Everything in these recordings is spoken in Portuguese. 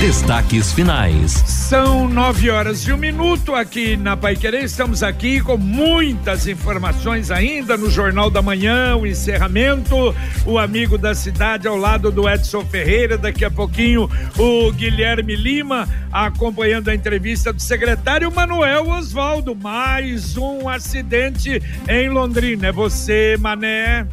Destaques finais. São nove horas e um minuto aqui na Pai Querer. Estamos aqui com muitas informações ainda no Jornal da Manhã, o encerramento, o amigo da cidade ao lado do Edson Ferreira. Daqui a pouquinho o Guilherme Lima acompanhando a entrevista do secretário Manuel Osvaldo. Mais um acidente em Londrina. É você, Mané?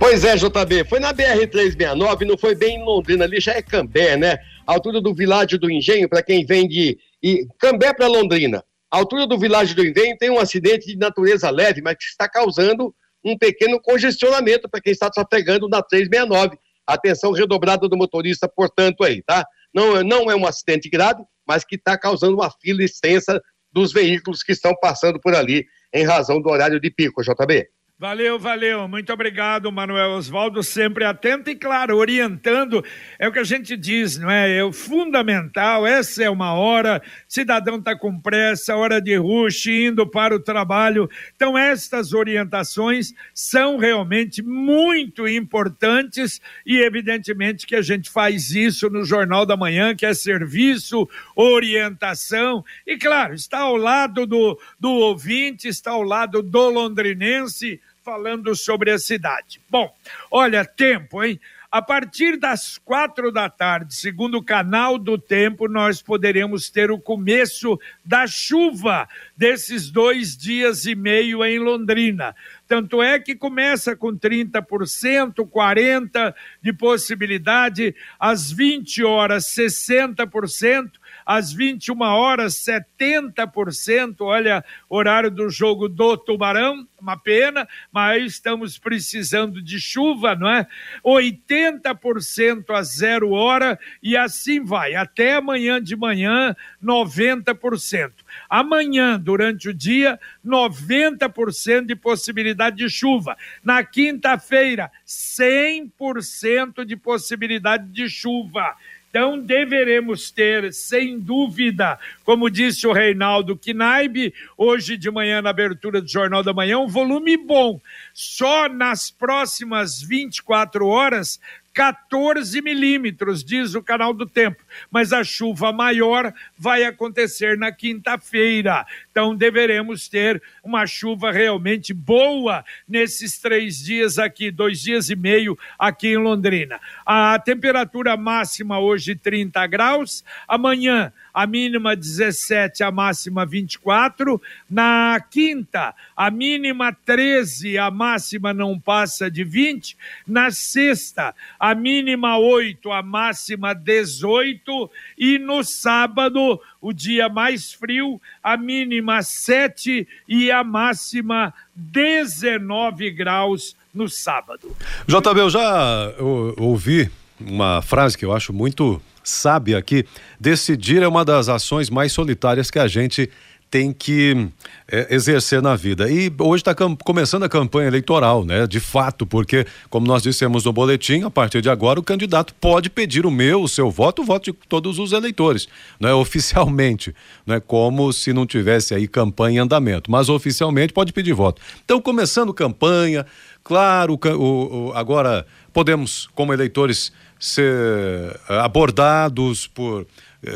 Pois é, JB, foi na BR-369, não foi bem em Londrina, ali já é Cambé, né? altura do Világio do Engenho, para quem vem de e, Cambé para Londrina. A altura do Világio do Engenho tem um acidente de natureza leve, mas que está causando um pequeno congestionamento para quem está trafegando na 369. Atenção redobrada do motorista, portanto, aí, tá? Não, não é um acidente grave, mas que está causando uma fila extensa dos veículos que estão passando por ali em razão do horário de pico, JB. Valeu, valeu. Muito obrigado, Manuel Oswaldo, sempre atento e, claro, orientando. É o que a gente diz, não é? É o fundamental. Essa é uma hora, cidadão está com pressa, hora de rush, indo para o trabalho. Então, estas orientações são realmente muito importantes e, evidentemente, que a gente faz isso no Jornal da Manhã, que é serviço, orientação. E, claro, está ao lado do, do ouvinte, está ao lado do londrinense falando sobre a cidade. Bom, olha, tempo, hein? A partir das quatro da tarde, segundo o canal do tempo, nós poderemos ter o começo da chuva desses dois dias e meio em Londrina. Tanto é que começa com 30%, 40% de possibilidade, às 20 horas, 60%, às 21 horas, 70%. Olha, horário do jogo do Tubarão, uma pena, mas estamos precisando de chuva, não é? 80% a zero hora e assim vai, até amanhã de manhã, 90%. Amanhã, durante o dia, 90% de possibilidade de chuva. Na quinta-feira, 100% de possibilidade de chuva. Então, deveremos ter, sem dúvida, como disse o Reinaldo Knaib, hoje de manhã, na abertura do Jornal da Manhã, um volume bom. Só nas próximas 24 horas, 14 milímetros, diz o canal do tempo. Mas a chuva maior vai acontecer na quinta-feira. Então deveremos ter uma chuva realmente boa nesses três dias aqui, dois dias e meio aqui em Londrina. A temperatura máxima hoje 30 graus, amanhã a mínima 17, a máxima 24. Na quinta, a mínima 13, a máxima não passa de 20. Na sexta, a mínima 8, a máxima 18. E no sábado, o dia mais frio, a mínima 7 e a máxima 19 graus no sábado. JB, eu já ouvi uma frase que eu acho muito sabe aqui, decidir é uma das ações mais solitárias que a gente tem que é, exercer na vida. E hoje está começando a campanha eleitoral, né? De fato, porque, como nós dissemos no boletim, a partir de agora o candidato pode pedir o meu, o seu voto, o voto de todos os eleitores, né? Oficialmente, né? Como se não tivesse aí campanha em andamento, mas oficialmente pode pedir voto. Então, começando campanha, claro, o, o agora podemos, como eleitores, ser eh, abordados por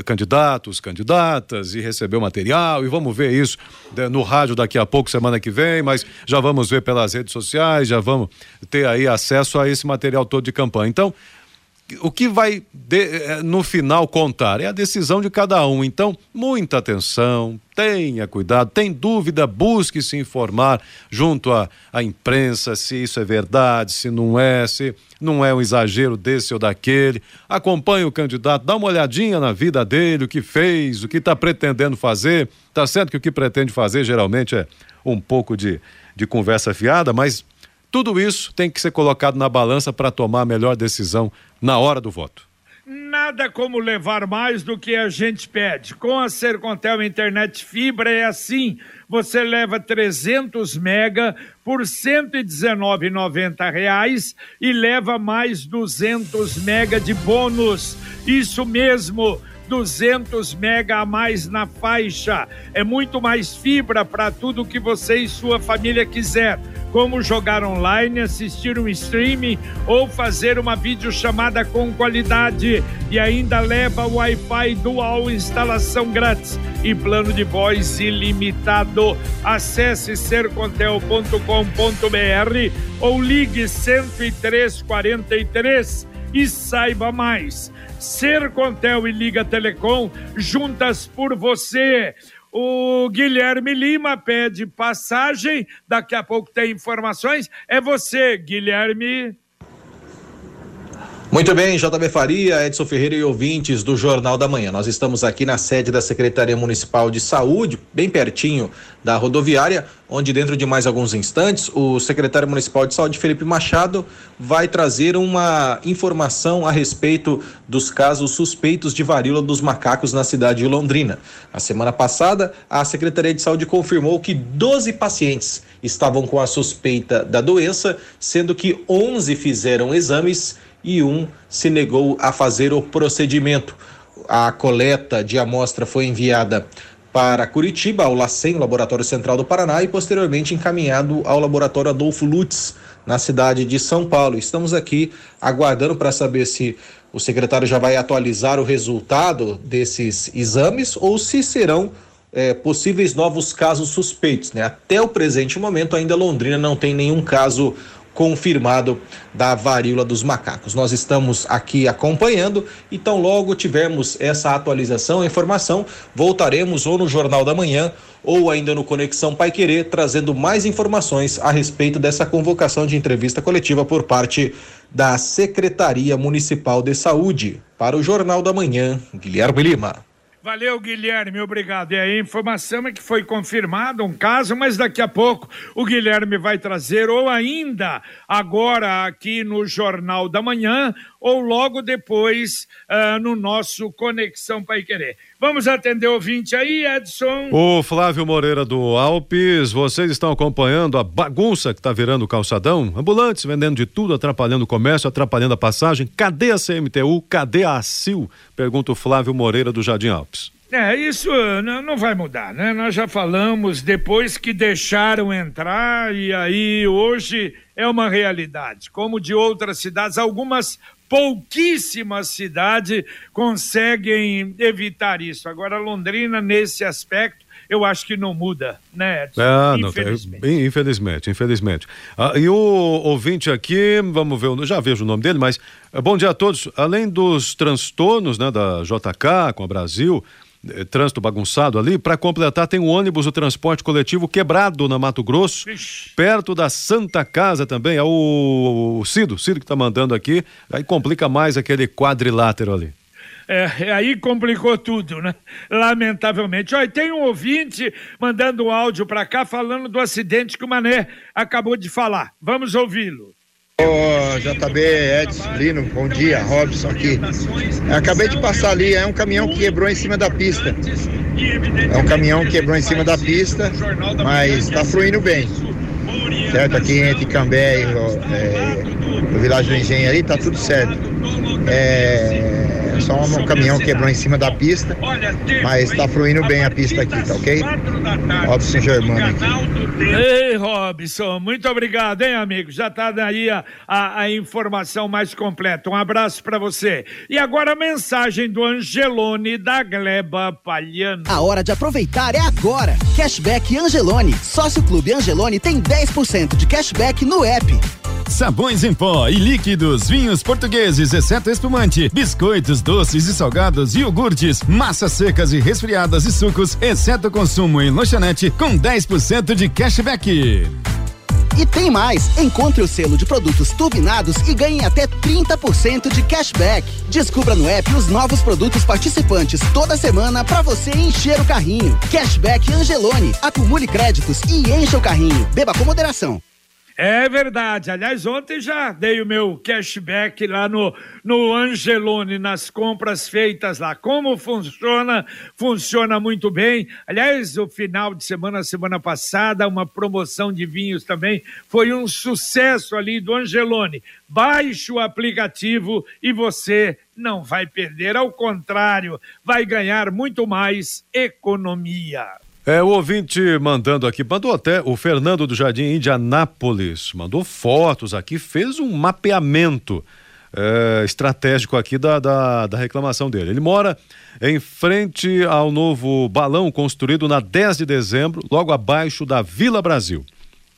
candidatos, candidatas e receber o material e vamos ver isso né, no rádio daqui a pouco, semana que vem, mas já vamos ver pelas redes sociais, já vamos ter aí acesso a esse material todo de campanha. Então, o que vai de, eh, no final contar é a decisão de cada um. Então, muita atenção, tenha cuidado, tem dúvida, busque se informar junto à, à imprensa se isso é verdade, se não é, se não é um exagero desse ou daquele. Acompanhe o candidato, dá uma olhadinha na vida dele, o que fez, o que está pretendendo fazer. Tá certo que o que pretende fazer geralmente é um pouco de, de conversa fiada, mas tudo isso tem que ser colocado na balança para tomar a melhor decisão na hora do voto. Nada como levar mais do que a gente pede. Com a Sercontel Internet Fibra é assim. Você leva 300 mega por R$ 119,90 e leva mais 200 mega de bônus. Isso mesmo 200 mega a mais na faixa. É muito mais fibra para tudo que você e sua família quiser, como jogar online, assistir um streaming ou fazer uma videochamada com qualidade. E ainda leva Wi-Fi dual instalação grátis e plano de voz ilimitado. Acesse sercontel.com.br ou ligue 10343 e saiba mais. Sercontel e Liga Telecom juntas por você. O Guilherme Lima pede passagem. Daqui a pouco tem informações. É você, Guilherme. Muito bem, JB Faria, Edson Ferreira e ouvintes do Jornal da Manhã. Nós estamos aqui na sede da Secretaria Municipal de Saúde, bem pertinho da rodoviária, onde dentro de mais alguns instantes o secretário municipal de saúde, Felipe Machado, vai trazer uma informação a respeito dos casos suspeitos de varíola dos macacos na cidade de Londrina. Na semana passada, a Secretaria de Saúde confirmou que 12 pacientes estavam com a suspeita da doença, sendo que 11 fizeram exames e um se negou a fazer o procedimento. A coleta de amostra foi enviada para Curitiba, ao LACEN, Laboratório Central do Paraná, e posteriormente encaminhado ao Laboratório Adolfo Lutz, na cidade de São Paulo. Estamos aqui aguardando para saber se o secretário já vai atualizar o resultado desses exames ou se serão é, possíveis novos casos suspeitos. Né? Até o presente momento, ainda Londrina não tem nenhum caso confirmado da varíola dos macacos. Nós estamos aqui acompanhando e tão logo tivermos essa atualização, a informação, voltaremos ou no Jornal da Manhã ou ainda no Conexão Pai Querer, trazendo mais informações a respeito dessa convocação de entrevista coletiva por parte da Secretaria Municipal de Saúde. Para o Jornal da Manhã, Guilherme Lima. Valeu, Guilherme, obrigado. E a informação é que foi confirmado um caso, mas daqui a pouco o Guilherme vai trazer, ou ainda agora aqui no Jornal da Manhã, ou logo depois uh, no nosso Conexão Pai Querer. Vamos atender o ouvinte aí, Edson. O Flávio Moreira do Alpes, vocês estão acompanhando a bagunça que está virando o calçadão? Ambulantes vendendo de tudo, atrapalhando o comércio, atrapalhando a passagem. Cadê a CMTU? Cadê a ACIL? Pergunta o Flávio Moreira do Jardim Alpes. É, isso não, não vai mudar, né? Nós já falamos depois que deixaram entrar e aí hoje é uma realidade. Como de outras cidades, algumas pouquíssimas cidades conseguem evitar isso. Agora, Londrina, nesse aspecto, eu acho que não muda, né? Edson? Ah, não, infelizmente. infelizmente, infelizmente. Ah, e o ouvinte aqui, vamos ver, já vejo o nome dele, mas eh, bom dia a todos. Além dos transtornos né, da JK com a Brasil, trânsito bagunçado ali. Para completar, tem um ônibus do transporte coletivo quebrado na Mato Grosso, Ixi. perto da Santa Casa também. É o, o Cido, Cido que está mandando aqui. Aí complica mais aquele quadrilátero ali. É, aí complicou tudo, né? Lamentavelmente. Olha, tem um ouvinte mandando um áudio para cá falando do acidente que o Mané acabou de falar. Vamos ouvi-lo. Ô, JB, Edson, Lino, bom dia, Robson aqui. acabei de passar ali, é um caminhão que quebrou em cima da pista. É um caminhão que quebrou em cima da pista, mas está fluindo bem. Certo? Aqui entre Cambé e é, o Vilagem do Engenho ali, tá tudo certo. É, só um caminhão quebrou em cima da pista, mas está fluindo bem a pista aqui, tá ok? Robson Germano aqui. Ei, Robson, muito obrigado, hein, amigo? Já tá daí a, a, a informação mais completa. Um abraço para você. E agora a mensagem do Angelone da Gleba Palhano. A hora de aproveitar é agora. Cashback Angelone. Sócio Clube Angelone tem 10% de cashback no app. Sabões em pó e líquidos, vinhos portugueses, exceto espumante, biscoitos, doces e salgados, iogurtes, massas secas e resfriadas e sucos, exceto consumo em lanchonete, com 10% de cashback. E tem mais! Encontre o selo de produtos turbinados e ganhe até 30% de cashback. Descubra no app os novos produtos participantes toda semana para você encher o carrinho. Cashback Angelone. Acumule créditos e encha o carrinho. Beba com moderação. É verdade. Aliás, ontem já dei o meu cashback lá no, no Angelone, nas compras feitas lá. Como funciona? Funciona muito bem. Aliás, o final de semana, semana passada, uma promoção de vinhos também foi um sucesso ali do Angelone. Baixe o aplicativo e você não vai perder, ao contrário, vai ganhar muito mais economia. É, o ouvinte mandando aqui, mandou até o Fernando do Jardim Indianápolis, mandou fotos aqui, fez um mapeamento é, estratégico aqui da, da, da, reclamação dele. Ele mora em frente ao novo balão construído na 10 de dezembro, logo abaixo da Vila Brasil.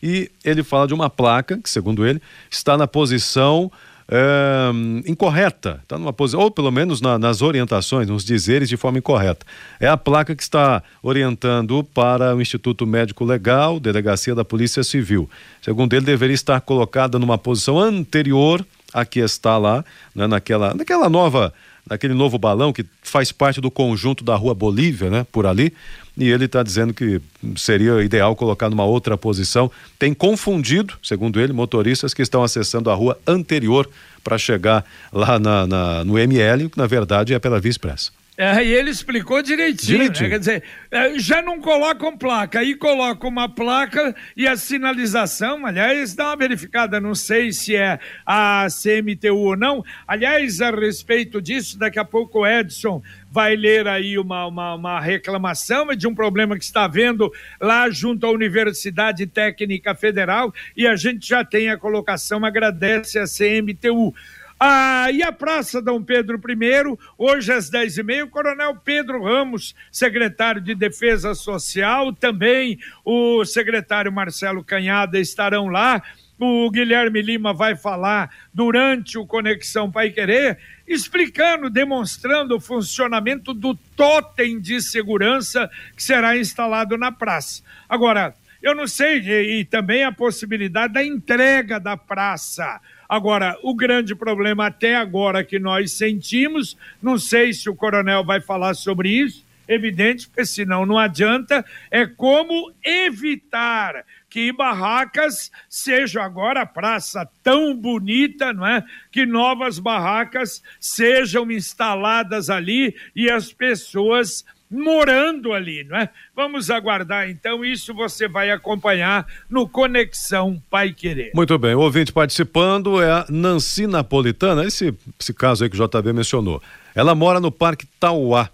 E ele fala de uma placa que, segundo ele, está na posição é, incorreta, está numa posição, ou pelo menos na, nas orientações, nos dizeres de forma incorreta. É a placa que está orientando para o Instituto Médico Legal, Delegacia da Polícia Civil. Segundo ele, deveria estar colocada numa posição anterior à que está lá, né, naquela, naquela nova naquele novo balão que faz parte do conjunto da Rua Bolívia, né, por ali, e ele está dizendo que seria ideal colocar numa outra posição. Tem confundido, segundo ele, motoristas que estão acessando a rua anterior para chegar lá na, na, no ML, que na verdade é pela Via Expressa. É, e ele explicou direitinho, direitinho. Né? quer dizer, é, já não colocam placa, aí colocam uma placa e a sinalização, aliás, dá uma verificada, não sei se é a CMTU ou não. Aliás, a respeito disso, daqui a pouco o Edson vai ler aí uma, uma, uma reclamação de um problema que está havendo lá junto à Universidade Técnica Federal e a gente já tem a colocação, agradece a CMTU. Ah, e a Praça Dom Pedro I, hoje às 10h30, o Coronel Pedro Ramos, secretário de Defesa Social, também o secretário Marcelo Canhada estarão lá. O Guilherme Lima vai falar durante o Conexão Pai Querer, explicando, demonstrando o funcionamento do totem de segurança que será instalado na praça. Agora, eu não sei, e, e também a possibilidade da entrega da praça Agora, o grande problema até agora que nós sentimos, não sei se o coronel vai falar sobre isso, evidente, porque senão não adianta, é como evitar que barracas seja agora a praça tão bonita, não é? Que novas barracas sejam instaladas ali e as pessoas morando ali, não é? Vamos aguardar então, isso você vai acompanhar no Conexão Pai Querer. Muito bem, o ouvinte participando é a Nancy Napolitana, esse, esse caso aí que o JB mencionou. Ela mora no Parque Tauá.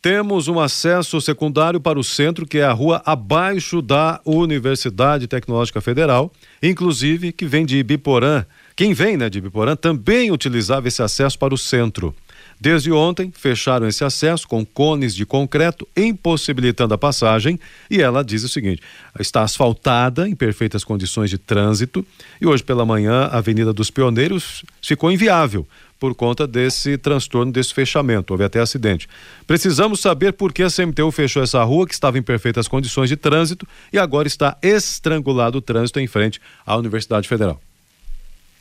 Temos um acesso secundário para o centro, que é a rua abaixo da Universidade Tecnológica Federal, inclusive que vem de Ibiporã. Quem vem né, de Ibiporã também utilizava esse acesso para o centro. Desde ontem, fecharam esse acesso com cones de concreto, impossibilitando a passagem. E ela diz o seguinte: está asfaltada, em perfeitas condições de trânsito, e hoje pela manhã a Avenida dos Pioneiros ficou inviável por conta desse transtorno, desse fechamento. Houve até acidente. Precisamos saber por que a CMTU fechou essa rua, que estava em perfeitas condições de trânsito, e agora está estrangulado o trânsito em frente à Universidade Federal.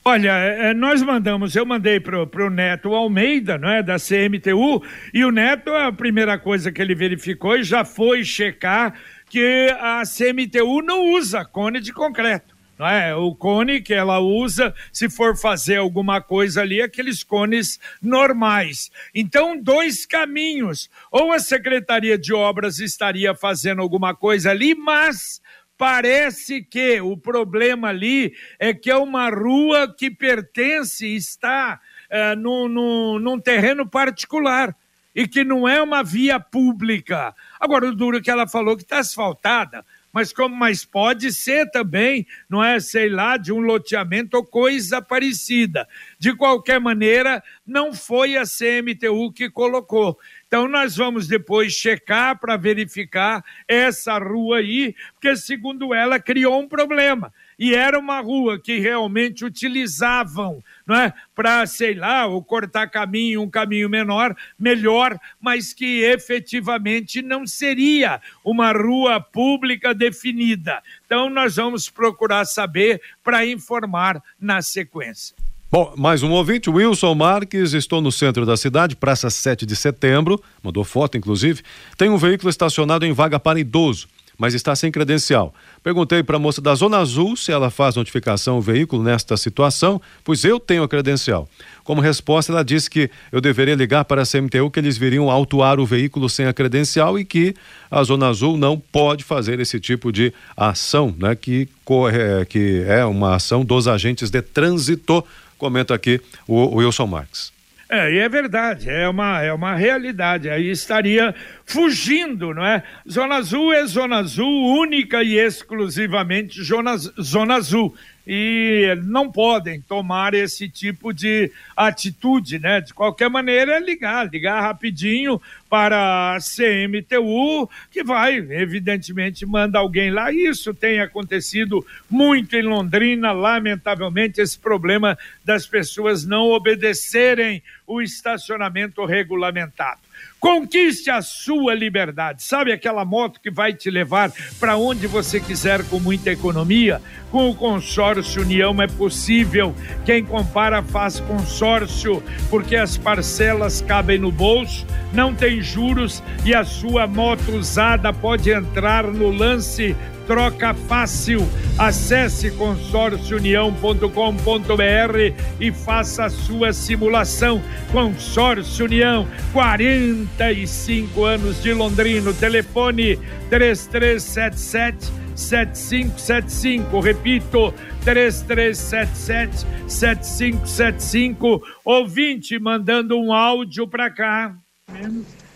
Olha, é, é, nós mandamos, eu mandei para o Neto Almeida, não é, da CMTU, e o Neto, a primeira coisa que ele verificou e já foi checar que a CMTU não usa cone de concreto. Não é? O cone que ela usa, se for fazer alguma coisa ali, aqueles cones normais. Então, dois caminhos. Ou a Secretaria de Obras estaria fazendo alguma coisa ali, mas Parece que o problema ali é que é uma rua que pertence, está é, no, no, num terreno particular e que não é uma via pública. Agora, o duro que ela falou que está asfaltada, mas como mas pode ser também, não é, sei lá, de um loteamento ou coisa parecida. De qualquer maneira, não foi a CMTU que colocou. Então, nós vamos depois checar para verificar essa rua aí, porque, segundo ela, criou um problema. E era uma rua que realmente utilizavam, não é? Para, sei lá, ou cortar caminho, um caminho menor, melhor, mas que efetivamente não seria uma rua pública definida. Então, nós vamos procurar saber para informar na sequência. Bom, mais um ouvinte, Wilson Marques, estou no centro da cidade, Praça 7 de Setembro, mandou foto inclusive. Tem um veículo estacionado em vaga para idoso. mas está sem credencial. Perguntei para a moça da Zona Azul se ela faz notificação ao veículo nesta situação, pois eu tenho a credencial. Como resposta, ela disse que eu deveria ligar para a CMTU que eles viriam autuar o veículo sem a credencial e que a Zona Azul não pode fazer esse tipo de ação, né? Que, corre, que é uma ação dos agentes de trânsito, comenta aqui o, o Wilson Marques. É, e é verdade, é uma, é uma realidade. Aí estaria fugindo, não é? Zona Azul é Zona Azul, única e exclusivamente Zona, zona Azul e não podem tomar esse tipo de atitude, né? De qualquer maneira, é ligar, ligar rapidinho para a CMTU, que vai, evidentemente, manda alguém lá. Isso tem acontecido muito em Londrina, lamentavelmente, esse problema das pessoas não obedecerem o estacionamento regulamentado. Conquiste a sua liberdade. Sabe aquela moto que vai te levar para onde você quiser com muita economia? Com o consórcio União é possível. Quem compara faz consórcio, porque as parcelas cabem no bolso, não tem juros e a sua moto usada pode entrar no lance troca fácil. Acesse consórciounião.com.br e faça a sua simulação. Consórcio União, 45 anos de Londrino. Telefone 3377 7575. Repito, 3377 7575. Ouvinte mandando um áudio para cá.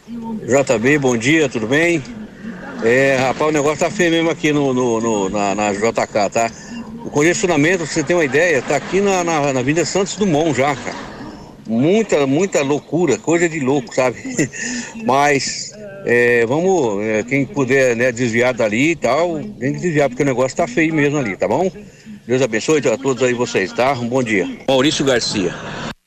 JB, bom dia, tudo bem? É, rapaz, o negócio tá feio mesmo aqui no, no, no na, na, JK, tá? O congestionamento, pra você ter uma ideia, tá aqui na, na, na Avenida Santos Dumont já, cara. Muita, muita loucura, coisa de louco, sabe? Mas é, vamos, é, quem puder né, desviar dali e tal, tem que desviar, porque o negócio tá feio mesmo ali, tá bom? Deus abençoe a todos aí vocês, tá? Um bom dia. Maurício Garcia.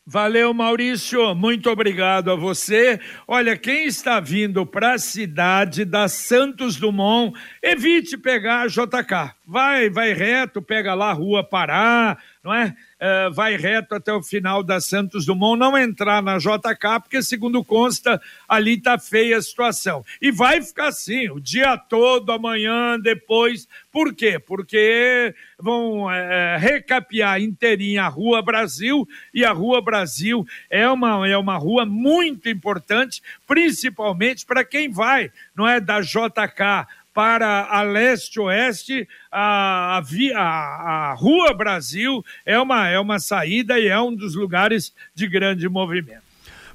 Valeu, Maurício. Muito obrigado a você. Olha, quem está vindo para a cidade da Santos Dumont, evite pegar a JK. Vai, vai reto, pega lá a Rua Pará, não é? Uh, vai reto até o final da Santos Dumont, não entrar na JK, porque, segundo consta, ali tá feia a situação. E vai ficar assim, o dia todo, amanhã, depois. Por quê? Porque vão é, recapear inteirinha a Rua Brasil, e a Rua Brasil é uma, é uma rua muito importante, principalmente para quem vai, não é? Da JK para a leste-oeste, a, a, a, Rua Brasil é uma, é uma saída e é um dos lugares de grande movimento.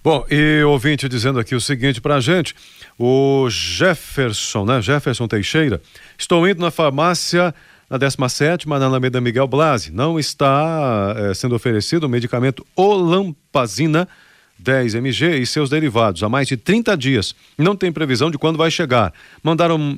Bom, e ouvinte dizendo aqui o seguinte para a gente, o Jefferson, né? Jefferson Teixeira, estou indo na farmácia na 17 na Alameda Miguel Blasi, não está é, sendo oferecido o medicamento Olampazina 10 mg e seus derivados há mais de 30 dias. Não tem previsão de quando vai chegar. Mandaram,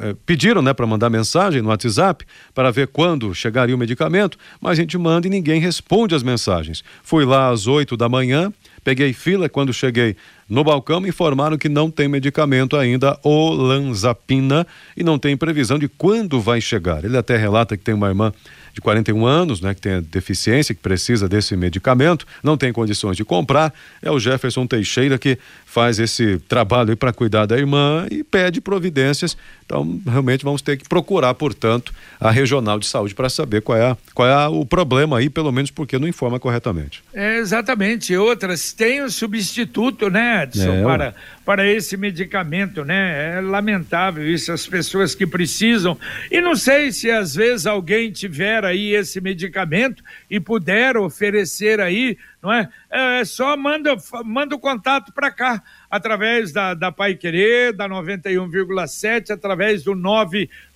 é, pediram né, para mandar mensagem no WhatsApp para ver quando chegaria o medicamento, mas a gente manda e ninguém responde as mensagens. Fui lá às 8 da manhã, peguei fila, quando cheguei no balcão me informaram que não tem medicamento ainda, olanzapina, e não tem previsão de quando vai chegar. Ele até relata que tem uma irmã de 41 anos, né, que tem deficiência, que precisa desse medicamento, não tem condições de comprar. É o Jefferson Teixeira que faz esse trabalho para cuidar da irmã e pede providências. Então, realmente vamos ter que procurar, portanto, a regional de saúde para saber qual é, a, qual é a, o problema aí, pelo menos porque não informa corretamente. É, exatamente. Outras têm o substituto, né, Edson, é, para, para esse medicamento, né? É lamentável isso, as pessoas que precisam. E não sei se às vezes alguém tiver aí esse medicamento e puder oferecer aí, não é? É só manda, manda o contato para cá, através da, da Pai Querer, da 91,7, através do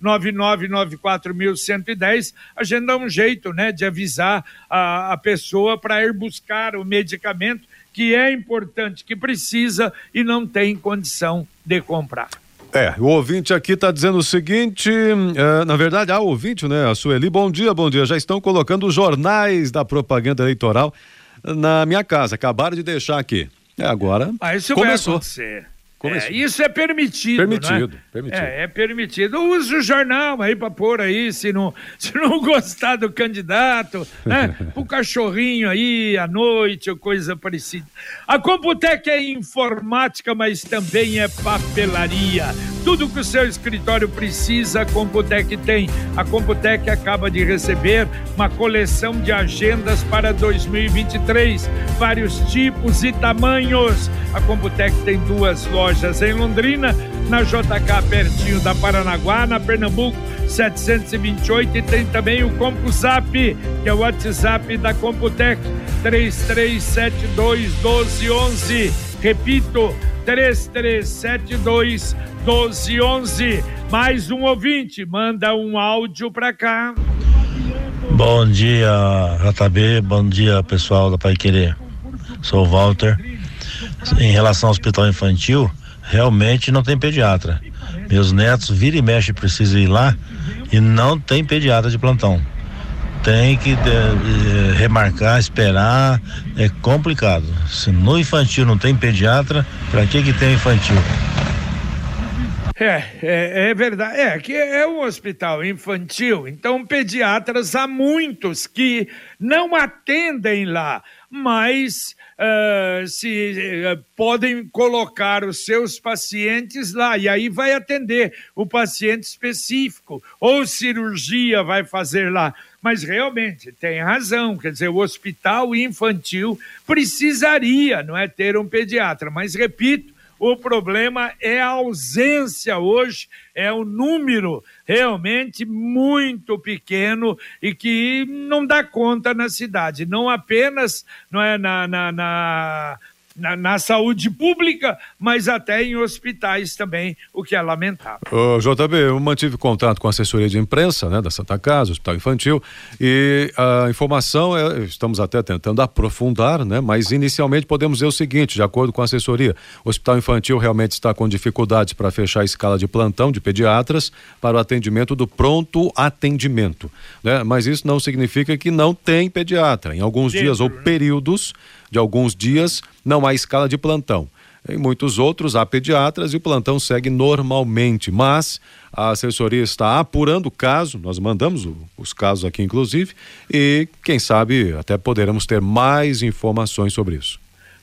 99994110. A gente dá um jeito, né, de avisar a, a pessoa para ir buscar o medicamento que é importante, que precisa e não tem condição de comprar. É, o ouvinte aqui está dizendo o seguinte, é, na verdade, a ouvinte, né, a Sueli, bom dia, bom dia, já estão colocando os jornais da propaganda eleitoral na minha casa, acabaram de deixar aqui. É, agora ah, isso começou. Vai acontecer. É, isso é permitido. Permitido, é? permitido. É, é permitido. Use o jornal aí para pôr aí, se não, se não gostar do candidato, né? o cachorrinho aí à noite ou coisa parecida. A Computec é informática, mas também é papelaria. Tudo que o seu escritório precisa, a Computec tem. A Computec acaba de receber uma coleção de agendas para 2023, vários tipos e tamanhos. A Computec tem duas lojas em Londrina, na JK pertinho da Paranaguá, na Pernambuco 728 e tem também o CompuZap, que é o WhatsApp da Computec 3372 1211. Repito, 3372 1211. Mais um ouvinte, manda um áudio para cá. Bom dia, JB. Bom dia, pessoal da Pai Querer. Sou o Walter. Em relação ao hospital infantil, realmente não tem pediatra. Meus netos vira e mexe precisam ir lá e não tem pediatra de plantão. Tem que de, remarcar, esperar, é complicado. Se no infantil não tem pediatra, para que que tem infantil? É, é, é, verdade. É que é um hospital infantil, então pediatras há muitos que não atendem lá, mas uh, se uh, podem colocar os seus pacientes lá e aí vai atender o paciente específico ou cirurgia vai fazer lá. Mas realmente tem razão, quer dizer, o hospital infantil precisaria, não é, ter um pediatra. Mas repito, o problema é a ausência hoje, é o número realmente muito pequeno e que não dá conta na cidade. Não apenas não é, na, na, na na, na, saúde pública, mas até em hospitais também, o que é lamentável. Ô, JB, eu mantive contato com a assessoria de imprensa né, da Santa Casa, Hospital Infantil, e a informação, é, estamos até tentando aprofundar, né, mas inicialmente podemos dizer o seguinte, de acordo com a assessoria, o Hospital Infantil realmente está com dificuldades para fechar a escala de plantão de pediatras para o atendimento do pronto atendimento, né, mas isso não significa que não tem pediatra. Em alguns dias ou né? períodos de alguns dias não há escala de plantão. Em muitos outros há pediatras e o plantão segue normalmente, mas a assessoria está apurando o caso, nós mandamos o, os casos aqui inclusive, e quem sabe até poderemos ter mais informações sobre isso.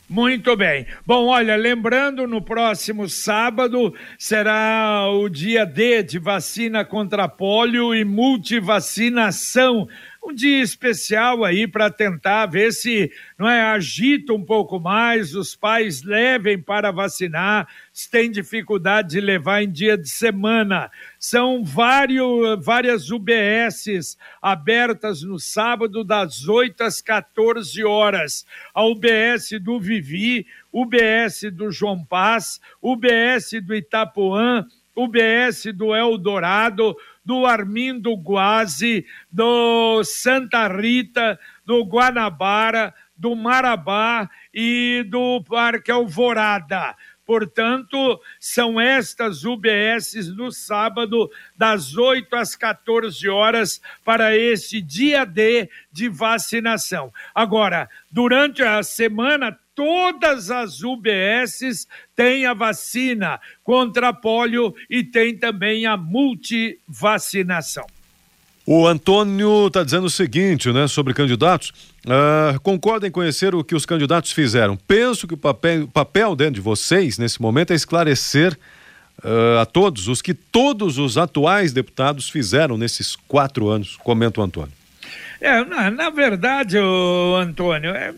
Muito bem. Bom, olha, lembrando, no próximo sábado será o dia D de vacina contra pólio e multivacinação um dia especial aí para tentar ver se não é agita um pouco mais, os pais levem para vacinar, se tem dificuldade de levar em dia de semana. São vários, várias UBSs abertas no sábado das 8 às 14 horas. A UBS do Vivi, UBS do João Paz, UBS do Itapuã, UBS do Eldorado, do Armindo Guazi, do Santa Rita, do Guanabara, do Marabá e do Parque Alvorada. Portanto, são estas UBSs no sábado, das 8 às 14 horas, para esse dia D de vacinação. Agora, durante a semana, todas as UBSs têm a vacina contra polio e tem também a multivacinação. O Antônio está dizendo o seguinte, né, sobre candidatos. Uh, em conhecer o que os candidatos fizeram. Penso que o papel, papel dentro de vocês, nesse momento, é esclarecer uh, a todos os que todos os atuais deputados fizeram nesses quatro anos, comenta o Antônio. É, na, na verdade, Antônio, é,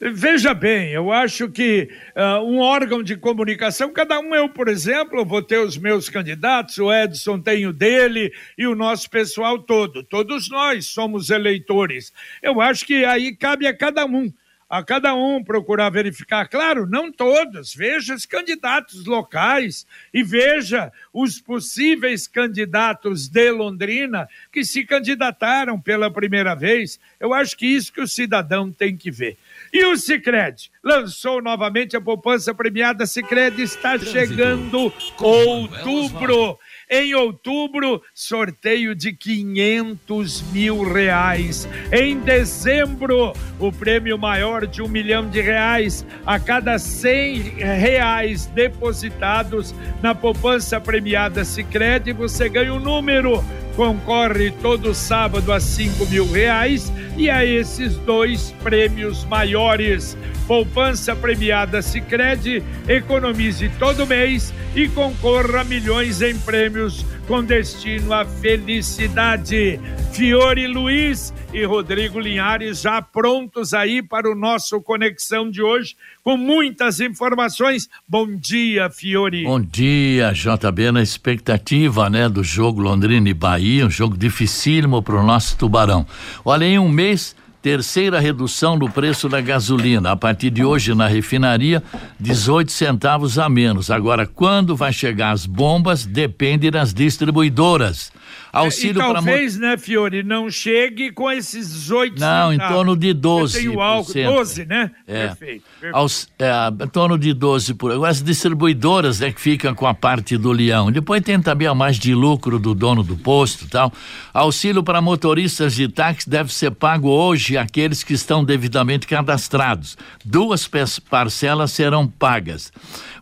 veja bem, eu acho que uh, um órgão de comunicação, cada um, eu, por exemplo, vou ter os meus candidatos, o Edson tem o dele e o nosso pessoal todo. Todos nós somos eleitores. Eu acho que aí cabe a cada um a cada um procurar verificar, claro, não todos, veja os candidatos locais e veja os possíveis candidatos de Londrina que se candidataram pela primeira vez. Eu acho que isso que o cidadão tem que ver. E o Sicredi lançou novamente a poupança premiada. Sicredi está chegando outubro. Em outubro, sorteio de 500 mil reais. Em dezembro, o prêmio maior de um milhão de reais. A cada 100 reais depositados na poupança premiada Sicredi você ganha o um número concorre todo sábado a cinco mil reais e a esses dois prêmios maiores. Poupança premiada Sicredi economize todo mês e concorra a milhões em prêmios com destino à felicidade. Fiore Luiz e Rodrigo Linhares já prontos aí para o nosso Conexão de hoje, com muitas informações. Bom dia, Fiore. Bom dia, JB, na expectativa, né, do jogo Londrina e Bahia, um jogo dificílimo para o nosso Tubarão. Olha, em um mês terceira redução do preço da gasolina. A partir de hoje, na refinaria, 18 centavos a menos. Agora, quando vai chegar as bombas, depende das distribuidoras. Auxílio para talvez, né, Fiore, não chegue com esses 18 Não, em torno de 12. Tem o álcool, 12, né? É. Perfeito. perfeito. Aos, é, em torno de 12 por. As distribuidoras é que ficam com a parte do leão. Depois tem também a mais de lucro do dono do posto e tal. Auxílio para motoristas de táxi deve ser pago hoje àqueles que estão devidamente cadastrados. Duas parcelas serão pagas.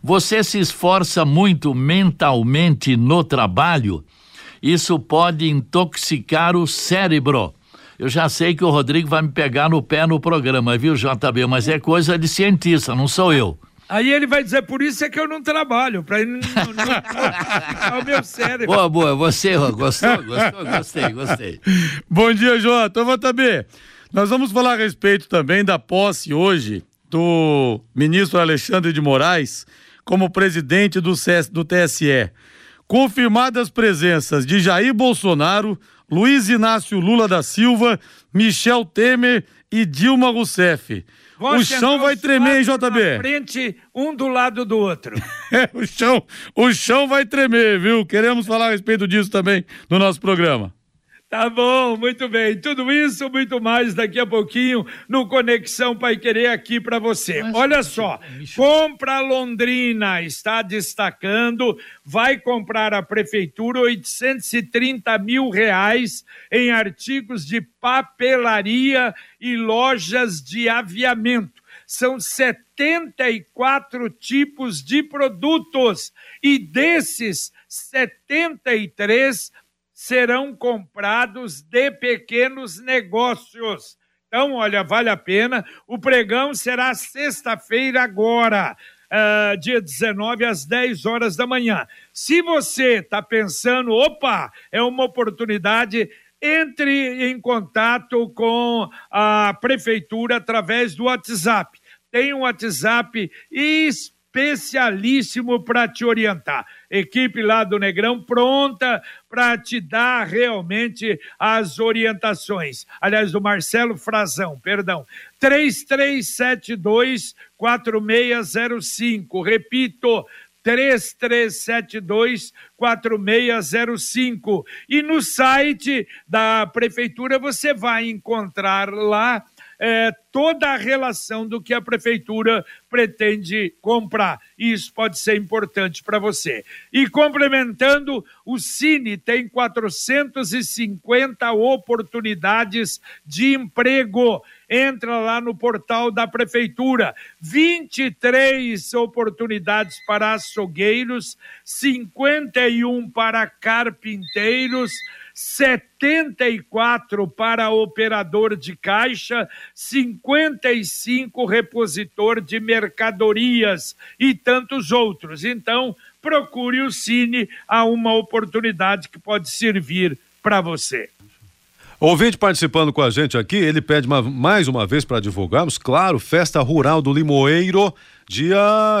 Você se esforça muito mentalmente no trabalho? Isso pode intoxicar o cérebro. Eu já sei que o Rodrigo vai me pegar no pé no programa, viu, JB? Mas é coisa de cientista, não sou eu. Aí ele vai dizer, por isso é que eu não trabalho, para ele não, não, o meu cérebro. Boa, boa, você gostou, gostou, gostei, gostei. Bom dia, Jota. JB, nós vamos falar a respeito também da posse hoje do ministro Alexandre de Moraes como presidente do, CS, do TSE. Confirmadas presenças de Jair Bolsonaro, Luiz Inácio Lula da Silva, Michel Temer e Dilma Rousseff. o chão vai tremer, hein, JB? frente, um do lado do outro. é, o chão, o chão vai tremer, viu? Queremos falar a respeito disso também no nosso programa. Tá bom, muito bem. Tudo isso, muito mais daqui a pouquinho no Conexão Pai Querer aqui para você. Mas, Olha só, compra Londrina está destacando, vai comprar a prefeitura 830 mil reais em artigos de papelaria e lojas de aviamento. São 74 tipos de produtos e desses 73 serão comprados de pequenos negócios. Então, olha, vale a pena. O pregão será sexta-feira agora. Uh, dia 19 às 10 horas da manhã. Se você está pensando, opa, é uma oportunidade, entre em contato com a prefeitura através do WhatsApp. Tem um WhatsApp específico especialíssimo para te orientar. Equipe lá do Negrão pronta para te dar realmente as orientações. Aliás, do Marcelo Frazão, perdão. 3372 4605. Repito, 3372 4605. E no site da prefeitura você vai encontrar lá é, toda a relação do que a prefeitura pretende comprar. Isso pode ser importante para você. E complementando, o Cine tem 450 oportunidades de emprego. Entra lá no portal da prefeitura. 23 oportunidades para açougueiros, 51 para carpinteiros 74 para operador de caixa, 55 repositor de mercadorias e tantos outros. Então, procure o Cine, há uma oportunidade que pode servir para você. Ouvinte participando com a gente aqui, ele pede uma, mais uma vez para divulgarmos, claro, Festa Rural do Limoeiro, dia.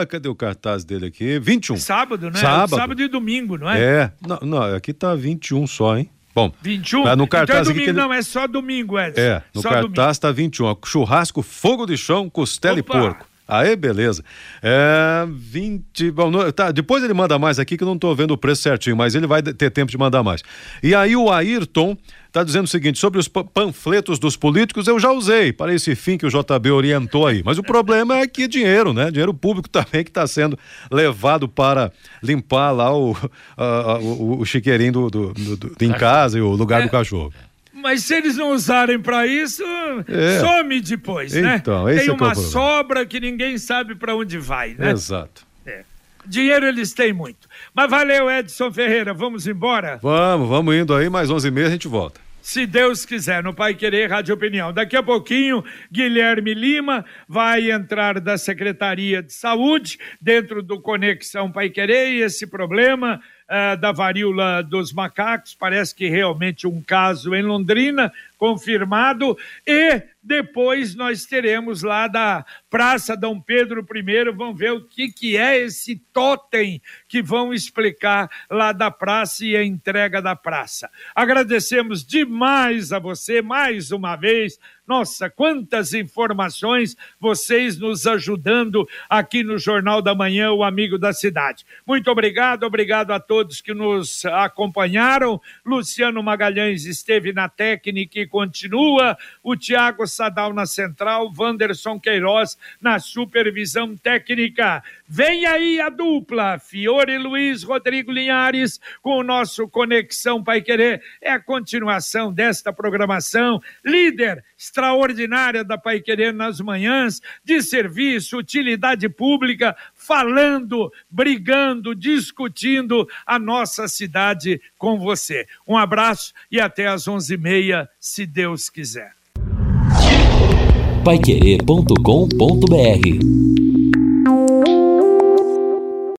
Cadê o cartaz dele aqui? 21. Sábado, né? Sábado. Sábado e domingo, não é? É. Não, não aqui tá 21 só, hein? Bom, 21? Tá no cartaz então é domingo, ele... não, é só domingo, Edson. É, no só cartaz domingo. tá 21. Churrasco, fogo de chão, costela Opa. e porco. Aí, beleza. É, 20. Bom, no, tá, depois ele manda mais aqui que eu não estou vendo o preço certinho, mas ele vai ter tempo de mandar mais. E aí o Ayrton está dizendo o seguinte: sobre os panfletos dos políticos, eu já usei para esse fim que o JB orientou aí. Mas o problema é que é dinheiro, né? Dinheiro público também que está sendo levado para limpar lá o, o, o, chiqueirinho do, do, do, do, em casa e o lugar é. do cachorro. Mas se eles não usarem para isso, é. some depois, né? Então, Tem é uma é sobra que ninguém sabe para onde vai, né? Exato. É. Dinheiro eles têm muito. Mas valeu, Edson Ferreira. Vamos embora? Vamos, vamos indo aí. Mais 11 e meia a gente volta se Deus quiser, no Pai Querer Rádio Opinião. Daqui a pouquinho, Guilherme Lima vai entrar da Secretaria de Saúde dentro do Conexão Pai Querer e esse problema uh, da varíola dos macacos, parece que realmente um caso em Londrina confirmado, e depois nós teremos lá da Praça Dom Pedro I, vamos ver o que, que é esse totem que vão explicar lá da praça e a entrega da praça. Agradecemos demais a você, mais uma vez, nossa, quantas informações vocês nos ajudando aqui no Jornal da Manhã, o Amigo da Cidade. Muito obrigado, obrigado a todos que nos acompanharam. Luciano Magalhães esteve na técnica e continua. O Tiago Sadal na central, Wanderson Queiroz na supervisão técnica. Vem aí a dupla, Fiore Luiz Rodrigo Linhares, com o nosso Conexão Pai Querer. É a continuação desta programação. Líder extraordinária da Pai Querer nas manhãs, de serviço, utilidade pública, falando, brigando, discutindo a nossa cidade com você. Um abraço e até às onze e meia, se Deus quiser. Paiquerê.com.br